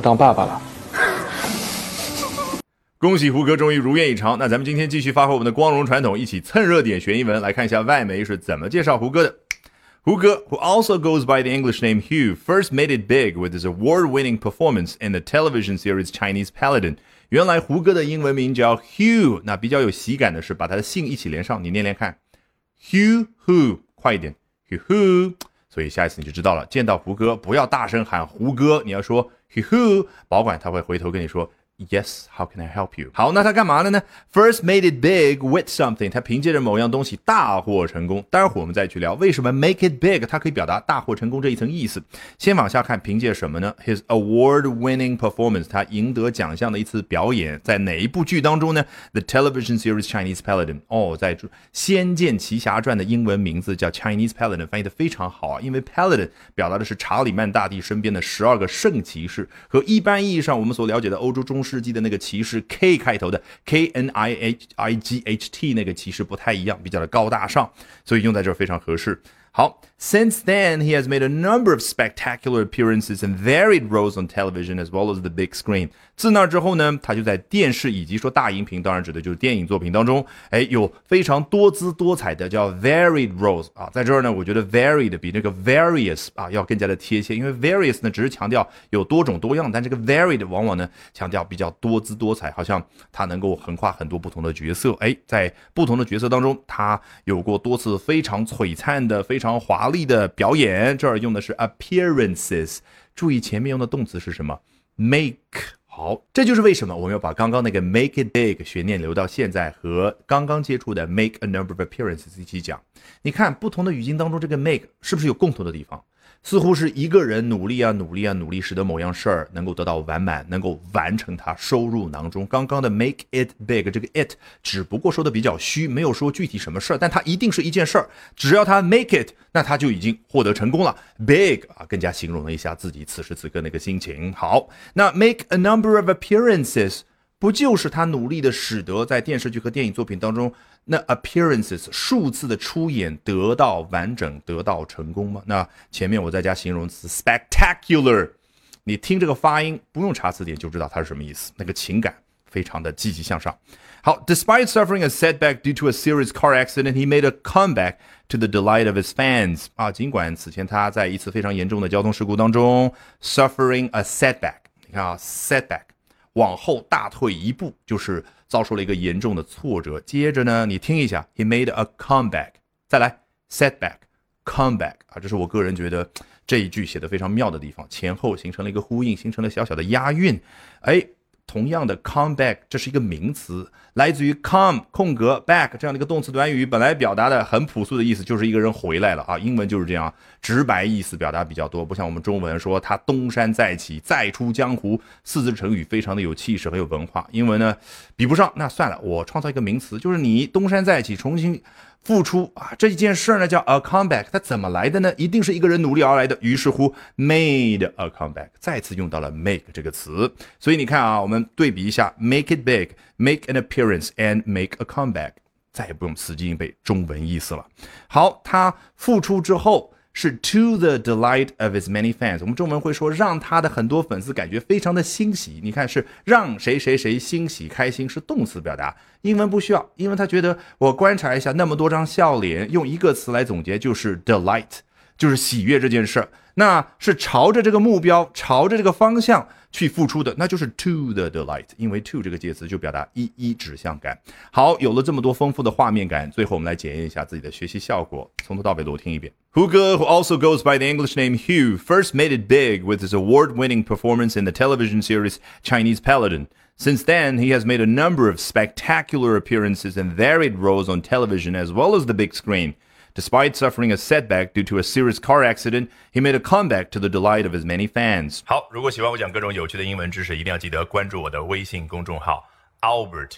当爸爸了。恭喜胡歌终于如愿以偿。那咱们今天继续发挥我们的光荣传统，一起蹭热点学英文，来看一下外媒是怎么介绍胡歌的。胡歌，who also goes by the English name Hugh, first made it big with his award-winning performance in the television series Chinese Paladin。原来胡歌的英文名叫 Hugh，那比较有喜感的是把他的姓一起连上，你念连看，Hugh Who，快一点，Hugh。所以下一次你就知道了，见到胡歌不要大声喊胡歌，你要说嘿呵保管他会回头跟你说。Yes, how can I help you？好，那他干嘛了呢？First made it big with something，他凭借着某样东西大获成功。待会儿我们再去聊为什么 make it big，它可以表达大获成功这一层意思。先往下看，凭借什么呢？His award-winning performance，他赢得奖项的一次表演，在哪一部剧当中呢？The television series Chinese Paladin。哦，在《仙剑奇侠传》的英文名字叫 Chinese Paladin，翻译的非常好啊，因为 Paladin 表达的是查理曼大帝身边的十二个圣骑士，和一般意义上我们所了解的欧洲中。世纪的那个骑士 K 开头的 K N I H I G H T 那个骑士不太一样，比较的高大上，所以用在这非常合适。好，Since then he has made a number of spectacular appearances and varied roles on television as well as the big screen。自那之后呢，他就在电视以及说大荧屏，当然指的就是电影作品当中，哎，有非常多姿多彩的叫 varied roles 啊。在这儿呢，我觉得 varied 比那个 various 啊要更加的贴切，因为 various 呢只是强调有多种多样，但这个 varied 往往呢强调比较多姿多彩，好像他能够横跨很多不同的角色。哎，在不同的角色当中，他有过多次非常璀璨的非。非常华丽的表演，这儿用的是 appearances，注意前面用的动词是什么？make。好，这就是为什么我们要把刚刚那个 make it big 悬念留到现在和刚刚接触的 make a number of appearances 一起讲。你看不同的语境当中，这个 make 是不是有共同的地方？似乎是一个人努力啊，努力啊，努力，使得某样事儿能够得到完满，能够完成它，收入囊中。刚刚的 make it big，这个 it 只不过说的比较虚，没有说具体什么事儿，但它一定是一件事儿。只要他 make it，那他就已经获得成功了。big 啊，更加形容了一下自己此时此刻那个心情。好，那 make a number of appearances。不就是他努力的使得在电视剧和电影作品当中那 appearances 数次的出演得到完整得到成功吗？那前面我再加形容词 spectacular，你听这个发音不用查词典就知道它是什么意思，那个情感非常的积极向上。好，despite suffering a setback due to a serious car accident, he made a comeback to the delight of his fans。啊，尽管此前他在一次非常严重的交通事故当中 suffering a setback，你看啊 setback。往后大退一步，就是遭受了一个严重的挫折。接着呢，你听一下，He made a comeback。再来，setback，comeback 啊，这是我个人觉得这一句写的非常妙的地方，前后形成了一个呼应，形成了小小的押韵。哎。同样的，comeback 这是一个名词，来自于 come 空格 back 这样的一个动词短语，本来表达的很朴素的意思就是一个人回来了啊。英文就是这样，直白意思表达比较多，不像我们中文说他东山再起，再出江湖，四字成语非常的有气势，很有文化。英文呢比不上，那算了，我创造一个名词，就是你东山再起，重新。付出啊，这一件事呢叫 a comeback，它怎么来的呢？一定是一个人努力而来的。于是乎，made a comeback，再次用到了 make 这个词。所以你看啊，我们对比一下，make it big，make an appearance and make a comeback，再也不用死记硬背中文意思了。好，他付出之后。是 to the delight of his many fans，我们中文会说让他的很多粉丝感觉非常的欣喜。你看是让谁谁谁欣喜开心是动词表达，英文不需要，因为他觉得我观察一下那么多张笑脸，用一个词来总结就是 delight，就是喜悦这件事儿。那是朝着这个目标，朝着这个方向去付出的，那就是 to the delight。因为 to 这个介词就表达一一指向感。好，有了这么多丰富的画面感，最后我们来检验一下自己的学习效果。从头到尾，我听一遍。Hugo, who also goes by the English name Hugh, first made it big with his award-winning performance in the television series Chinese Paladin. Since then, he has made a number of spectacular appearances and varied roles on television as well as the big screen. Despite suffering a setback due to a serious car accident, he made a comeback to the delight of his many fans. 好，如果喜欢我讲各种有趣的英文知识，一定要记得关注我的微信公众号 Albert